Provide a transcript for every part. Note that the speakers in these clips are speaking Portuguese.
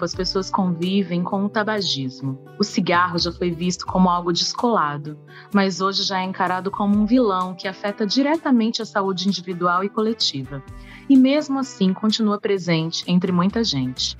Tempo as pessoas convivem com o tabagismo. O cigarro já foi visto como algo descolado, mas hoje já é encarado como um vilão que afeta diretamente a saúde individual e coletiva. E mesmo assim continua presente entre muita gente.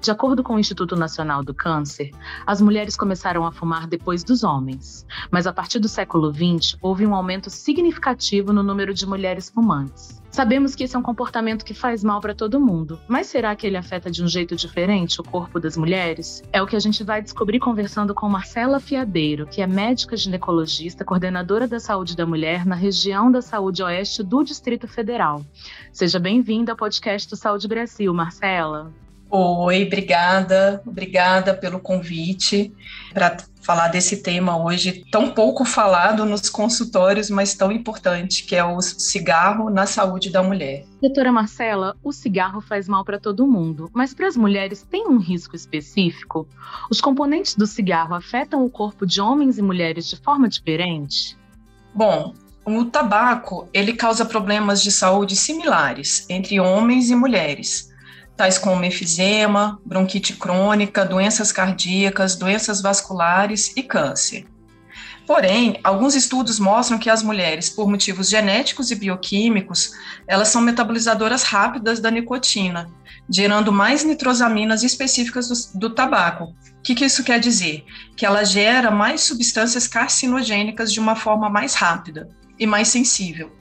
De acordo com o Instituto Nacional do Câncer, as mulheres começaram a fumar depois dos homens, mas a partir do século XX houve um aumento significativo no número de mulheres fumantes. Sabemos que esse é um comportamento que faz mal para todo mundo, mas será que ele afeta de um jeito diferente o corpo das mulheres? É o que a gente vai descobrir conversando com Marcela Fiadeiro, que é médica ginecologista, coordenadora da saúde da mulher na região da saúde oeste do Distrito Federal. Seja bem-vinda ao podcast do Saúde Brasil, Marcela. Oi, obrigada, obrigada pelo convite para falar desse tema hoje tão pouco falado nos consultórios, mas tão importante, que é o cigarro na saúde da mulher. Doutora Marcela, o cigarro faz mal para todo mundo, mas para as mulheres tem um risco específico? Os componentes do cigarro afetam o corpo de homens e mulheres de forma diferente? Bom, o tabaco, ele causa problemas de saúde similares entre homens e mulheres tais como efizema, bronquite crônica, doenças cardíacas, doenças vasculares e câncer. Porém, alguns estudos mostram que as mulheres, por motivos genéticos e bioquímicos, elas são metabolizadoras rápidas da nicotina, gerando mais nitrosaminas específicas do, do tabaco. O que, que isso quer dizer? Que ela gera mais substâncias carcinogênicas de uma forma mais rápida e mais sensível.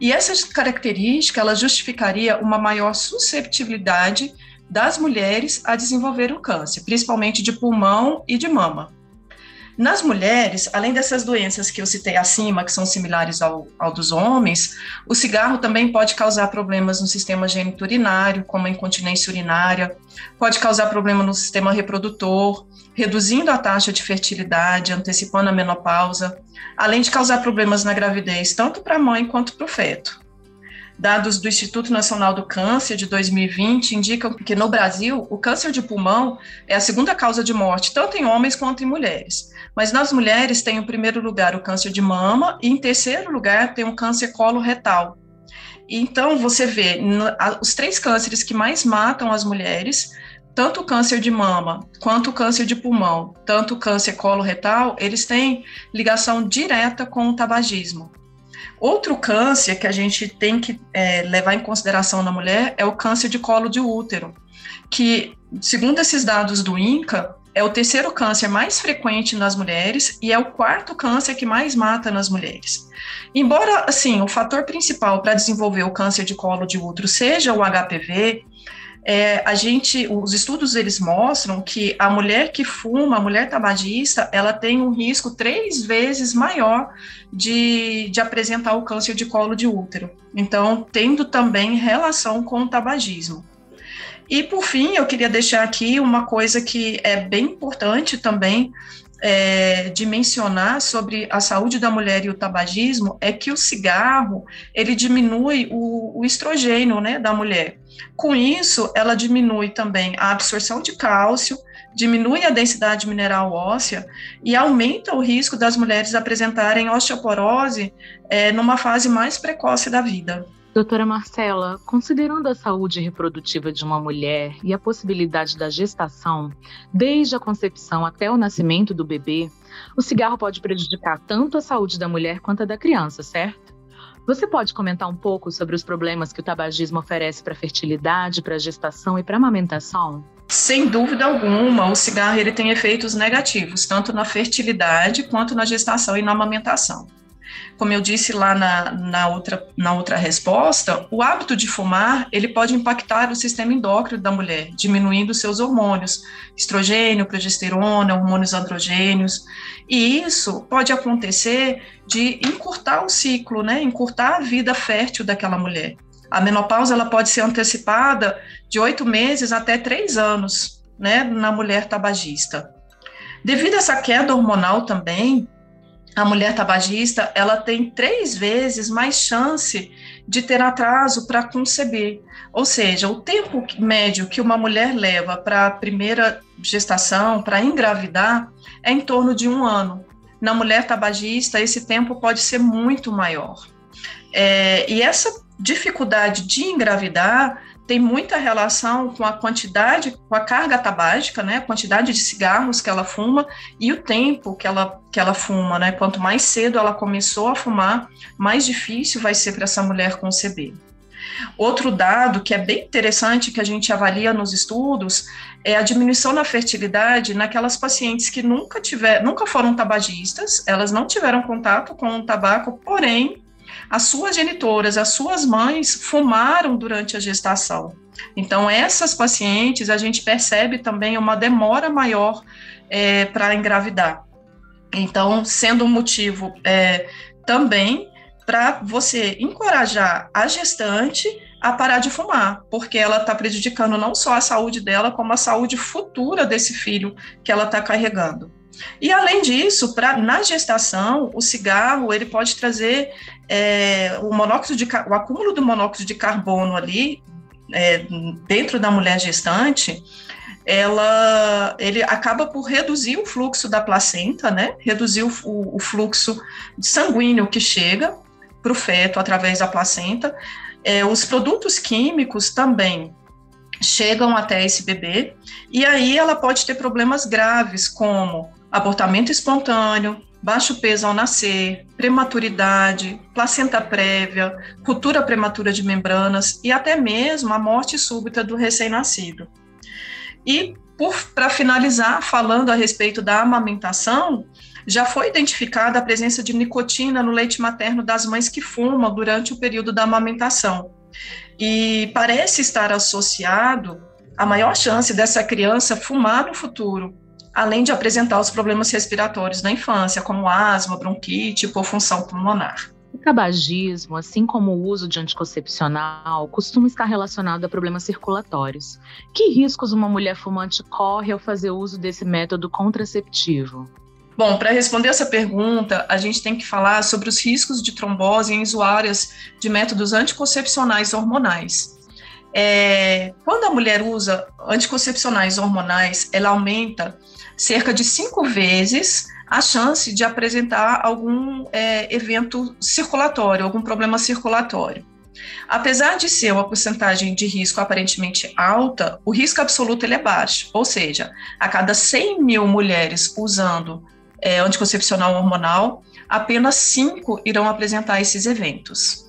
E essa característica ela justificaria uma maior susceptibilidade das mulheres a desenvolver o câncer, principalmente de pulmão e de mama. Nas mulheres, além dessas doenças que eu citei acima, que são similares ao, ao dos homens, o cigarro também pode causar problemas no sistema geniturinário, como a incontinência urinária, pode causar problema no sistema reprodutor, reduzindo a taxa de fertilidade, antecipando a menopausa, além de causar problemas na gravidez, tanto para a mãe quanto para o feto. Dados do Instituto Nacional do Câncer de 2020 indicam que no Brasil o câncer de pulmão é a segunda causa de morte, tanto em homens quanto em mulheres. Mas nas mulheres tem em primeiro lugar o câncer de mama e em terceiro lugar tem o câncer coloretal. Então você vê os três cânceres que mais matam as mulheres tanto o câncer de mama quanto o câncer de pulmão, tanto o câncer coloretal, eles têm ligação direta com o tabagismo. Outro câncer que a gente tem que é, levar em consideração na mulher é o câncer de colo de útero, que, segundo esses dados do INCA, é o terceiro câncer mais frequente nas mulheres e é o quarto câncer que mais mata nas mulheres. Embora, assim, o fator principal para desenvolver o câncer de colo de útero seja o HPV, é, a gente, os estudos eles mostram que a mulher que fuma, a mulher tabagista, ela tem um risco três vezes maior de, de apresentar o câncer de colo de útero. Então, tendo também relação com o tabagismo. E por fim, eu queria deixar aqui uma coisa que é bem importante também é, de mencionar sobre a saúde da mulher e o tabagismo é que o cigarro ele diminui o, o estrogênio né, da mulher. Com isso, ela diminui também a absorção de cálcio, diminui a densidade mineral óssea e aumenta o risco das mulheres apresentarem osteoporose é, numa fase mais precoce da vida. Doutora Marcela, considerando a saúde reprodutiva de uma mulher e a possibilidade da gestação, desde a concepção até o nascimento do bebê, o cigarro pode prejudicar tanto a saúde da mulher quanto a da criança, certo? Você pode comentar um pouco sobre os problemas que o tabagismo oferece para a fertilidade, para a gestação e para a amamentação? Sem dúvida alguma, o cigarro ele tem efeitos negativos, tanto na fertilidade quanto na gestação e na amamentação. Como eu disse lá na, na, outra, na outra resposta, o hábito de fumar ele pode impactar o sistema endócrino da mulher, diminuindo seus hormônios, estrogênio, progesterona, hormônios androgênios, e isso pode acontecer de encurtar o ciclo, né, encurtar a vida fértil daquela mulher. A menopausa ela pode ser antecipada de oito meses até três anos, né, na mulher tabagista. Devido a essa queda hormonal também, a mulher tabagista ela tem três vezes mais chance de ter atraso para conceber. Ou seja, o tempo médio que uma mulher leva para a primeira gestação, para engravidar, é em torno de um ano. Na mulher tabagista, esse tempo pode ser muito maior. É, e essa dificuldade de engravidar tem muita relação com a quantidade, com a carga tabágica, né, a quantidade de cigarros que ela fuma e o tempo que ela, que ela fuma, né, quanto mais cedo ela começou a fumar, mais difícil vai ser para essa mulher conceber. Outro dado que é bem interessante que a gente avalia nos estudos é a diminuição na fertilidade naquelas pacientes que nunca tiver, nunca foram tabagistas, elas não tiveram contato com o tabaco, porém as suas genitoras, as suas mães fumaram durante a gestação. Então, essas pacientes, a gente percebe também uma demora maior é, para engravidar. Então, sendo um motivo é, também para você encorajar a gestante a parar de fumar, porque ela está prejudicando não só a saúde dela, como a saúde futura desse filho que ela está carregando. E além disso, pra, na gestação, o cigarro ele pode trazer é, o monóxido de o acúmulo do monóxido de carbono ali é, dentro da mulher gestante, ela ele acaba por reduzir o fluxo da placenta, né? Reduzir o, o, fluxo sanguíneo que chega para o feto através da placenta. É, os produtos químicos também chegam até esse bebê, e aí ela pode ter problemas graves, como abortamento espontâneo, baixo peso ao nascer, prematuridade, placenta prévia, ruptura prematura de membranas e até mesmo a morte súbita do recém-nascido. E, para finalizar, falando a respeito da amamentação, já foi identificada a presença de nicotina no leite materno das mães que fumam durante o período da amamentação. E parece estar associado a maior chance dessa criança fumar no futuro, além de apresentar os problemas respiratórios na infância, como asma, bronquite, hipofunção pulmonar. O tabagismo, assim como o uso de anticoncepcional, costuma estar relacionado a problemas circulatórios. Que riscos uma mulher fumante corre ao fazer uso desse método contraceptivo? Bom, para responder essa pergunta, a gente tem que falar sobre os riscos de trombose em usuárias de métodos anticoncepcionais hormonais. É, quando a mulher usa anticoncepcionais hormonais, ela aumenta cerca de cinco vezes a chance de apresentar algum é, evento circulatório, algum problema circulatório. Apesar de ser uma porcentagem de risco aparentemente alta, o risco absoluto ele é baixo, ou seja, a cada 100 mil mulheres usando é, anticoncepcional hormonal, apenas 5 irão apresentar esses eventos.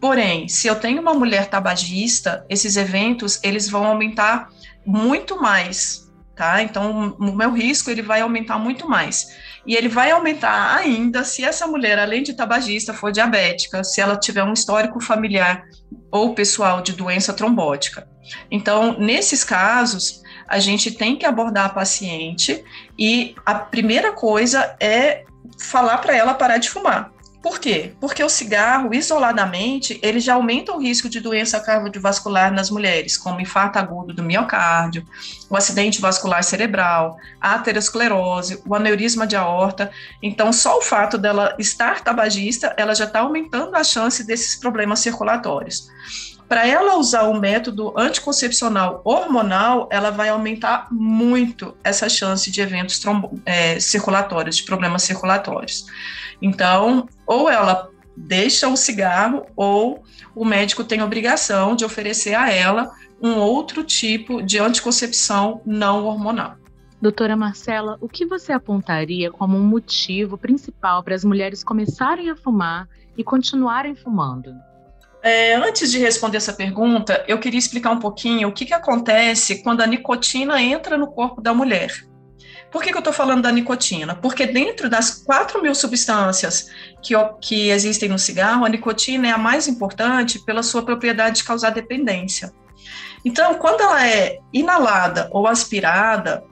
Porém, se eu tenho uma mulher tabagista, esses eventos eles vão aumentar muito mais tá? Então, o meu risco ele vai aumentar muito mais. E ele vai aumentar ainda se essa mulher, além de tabagista, for diabética, se ela tiver um histórico familiar ou pessoal de doença trombótica. Então, nesses casos, a gente tem que abordar a paciente e a primeira coisa é falar para ela parar de fumar. Por quê? Porque o cigarro, isoladamente, ele já aumenta o risco de doença cardiovascular nas mulheres, como infarto agudo do miocárdio, o acidente vascular cerebral, a aterosclerose, o aneurisma de aorta. Então, só o fato dela estar tabagista, ela já está aumentando a chance desses problemas circulatórios. Para ela usar o método anticoncepcional hormonal, ela vai aumentar muito essa chance de eventos é, circulatórios, de problemas circulatórios. Então, ou ela deixa o cigarro, ou o médico tem obrigação de oferecer a ela um outro tipo de anticoncepção não hormonal. Doutora Marcela, o que você apontaria como um motivo principal para as mulheres começarem a fumar e continuarem fumando? É, antes de responder essa pergunta, eu queria explicar um pouquinho o que, que acontece quando a nicotina entra no corpo da mulher. Por que, que eu estou falando da nicotina? Porque dentro das 4 mil substâncias que, que existem no cigarro, a nicotina é a mais importante pela sua propriedade de causar dependência. Então, quando ela é inalada ou aspirada,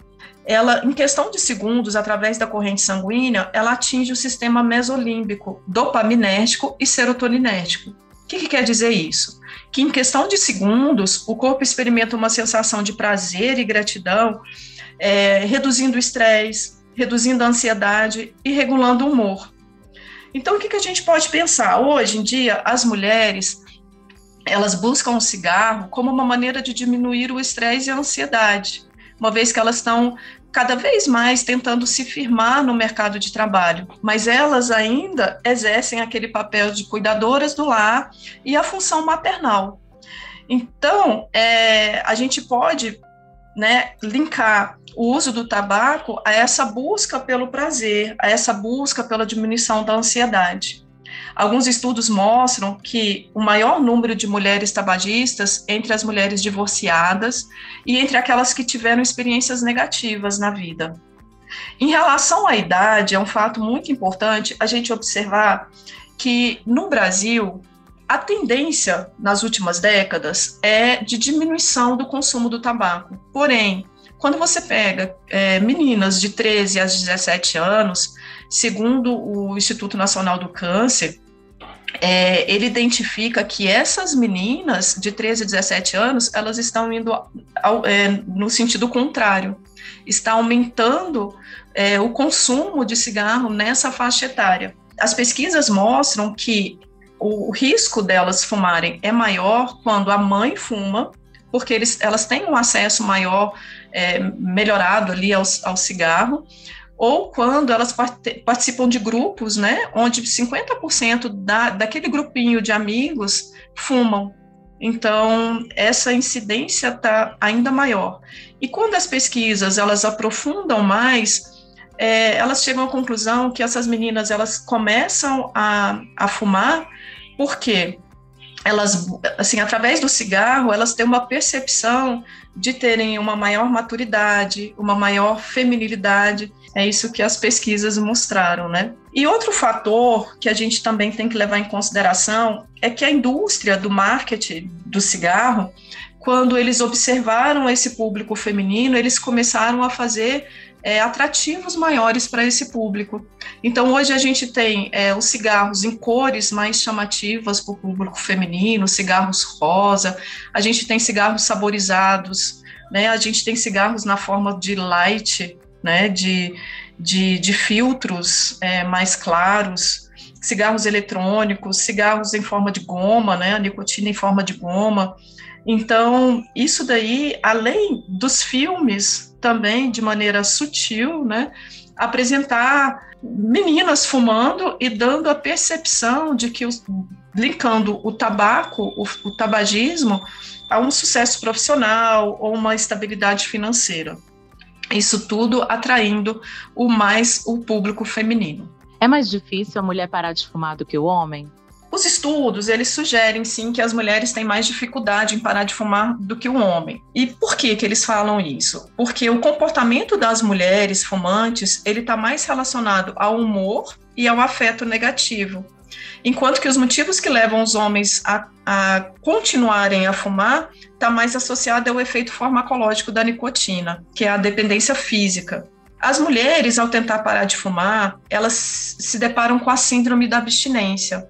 ela, em questão de segundos, através da corrente sanguínea, ela atinge o sistema mesolímbico, dopaminérgico e serotoninérgico. O que, que quer dizer isso? Que em questão de segundos, o corpo experimenta uma sensação de prazer e gratidão é, reduzindo o estresse, reduzindo a ansiedade e regulando o humor. Então, o que, que a gente pode pensar? Hoje em dia, as mulheres elas buscam o cigarro como uma maneira de diminuir o estresse e a ansiedade, uma vez que elas estão cada vez mais tentando se firmar no mercado de trabalho, mas elas ainda exercem aquele papel de cuidadoras do lar e a função maternal. Então, é, a gente pode né, linkar o uso do tabaco a essa busca pelo prazer, a essa busca pela diminuição da ansiedade. Alguns estudos mostram que o maior número de mulheres tabagistas entre as mulheres divorciadas e entre aquelas que tiveram experiências negativas na vida. Em relação à idade, é um fato muito importante a gente observar que no Brasil a tendência nas últimas décadas é de diminuição do consumo do tabaco. Porém, quando você pega é, meninas de 13 a 17 anos, segundo o Instituto Nacional do Câncer, é, ele identifica que essas meninas de 13 a 17 anos, elas estão indo ao, é, no sentido contrário, está aumentando é, o consumo de cigarro nessa faixa etária. As pesquisas mostram que o, risco delas fumarem é maior quando a mãe fuma, porque eles, elas têm um acesso maior, é, melhorado ali ao, ao cigarro, ou quando elas participam de grupos, né, onde 50% da, daquele grupinho de amigos fumam. Então, essa incidência está ainda maior. E quando as pesquisas elas aprofundam mais, é, elas chegam à conclusão que essas meninas elas começam a, a fumar porque elas, assim, através do cigarro, elas têm uma percepção de terem uma maior maturidade, uma maior feminilidade. É isso que as pesquisas mostraram, né? E outro fator que a gente também tem que levar em consideração é que a indústria do marketing do cigarro, quando eles observaram esse público feminino, eles começaram a fazer é, atrativos maiores para esse público. Então, hoje a gente tem é, os cigarros em cores mais chamativas para o público feminino, cigarros rosa, a gente tem cigarros saborizados, né, a gente tem cigarros na forma de light, né, de, de, de filtros é, mais claros, cigarros eletrônicos, cigarros em forma de goma, né, a nicotina em forma de goma. Então, isso daí, além dos filmes também de maneira sutil, né, apresentar meninas fumando e dando a percepção de que, os, linkando o tabaco, o, o tabagismo, a um sucesso profissional ou uma estabilidade financeira. Isso tudo atraindo o mais o público feminino. É mais difícil a mulher parar de fumar do que o homem? Os estudos, eles sugerem sim que as mulheres têm mais dificuldade em parar de fumar do que o homem. E por que que eles falam isso? Porque o comportamento das mulheres fumantes, ele está mais relacionado ao humor e ao afeto negativo. Enquanto que os motivos que levam os homens a, a continuarem a fumar está mais associado ao efeito farmacológico da nicotina, que é a dependência física. As mulheres, ao tentar parar de fumar, elas se deparam com a síndrome da abstinência,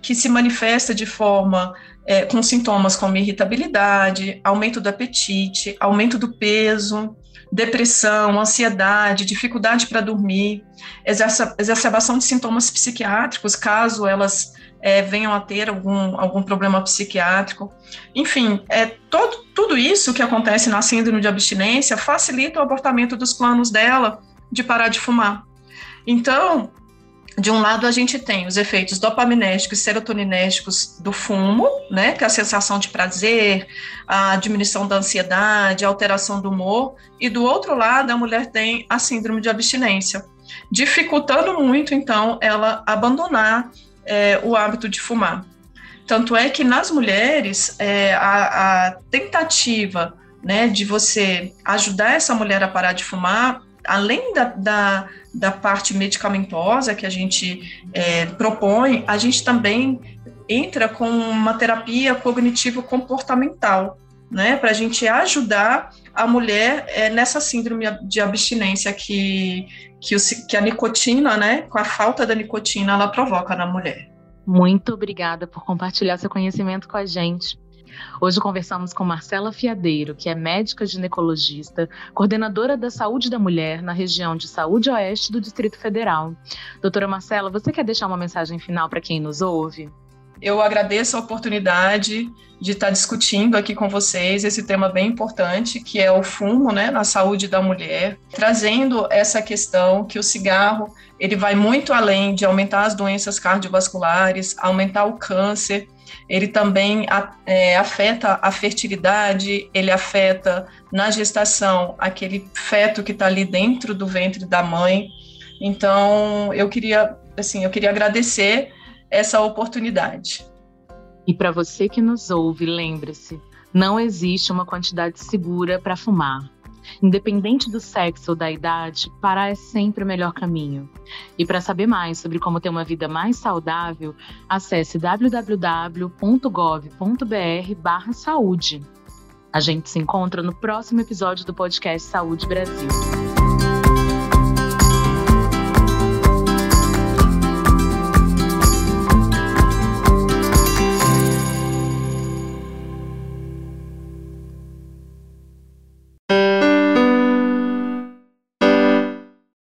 que se manifesta de forma é, com sintomas como irritabilidade, aumento do apetite, aumento do peso, depressão, ansiedade, dificuldade para dormir, exacerbação de sintomas psiquiátricos, caso elas é, venham a ter algum, algum problema psiquiátrico. Enfim, é, todo, tudo isso que acontece na síndrome de abstinência facilita o abortamento dos planos dela de parar de fumar. Então, de um lado a gente tem os efeitos dopaminérgicos e serotoninérgicos do fumo, né, que é a sensação de prazer, a diminuição da ansiedade, a alteração do humor, e do outro lado a mulher tem a síndrome de abstinência, dificultando muito então ela abandonar é, o hábito de fumar. Tanto é que nas mulheres é, a, a tentativa né, de você ajudar essa mulher a parar de fumar, além da, da da parte medicamentosa que a gente é, propõe, a gente também entra com uma terapia cognitivo-comportamental, né, para a gente ajudar a mulher é, nessa síndrome de abstinência que, que, o, que a nicotina, né, com a falta da nicotina, ela provoca na mulher. Muito obrigada por compartilhar seu conhecimento com a gente. Hoje conversamos com Marcela Fiadeiro, que é médica ginecologista, coordenadora da saúde da mulher na região de Saúde Oeste do Distrito Federal. Doutora Marcela, você quer deixar uma mensagem final para quem nos ouve? Eu agradeço a oportunidade de estar discutindo aqui com vocês esse tema bem importante, que é o fumo né, na saúde da mulher, trazendo essa questão que o cigarro ele vai muito além de aumentar as doenças cardiovasculares, aumentar o câncer, ele também é, afeta a fertilidade, ele afeta na gestação aquele feto que está ali dentro do ventre da mãe. Então, eu queria, assim, eu queria agradecer essa oportunidade. E para você que nos ouve, lembre-se: não existe uma quantidade segura para fumar. Independente do sexo ou da idade, parar é sempre o melhor caminho. E para saber mais sobre como ter uma vida mais saudável, acesse www.gov.br/saúde. A gente se encontra no próximo episódio do podcast Saúde Brasil.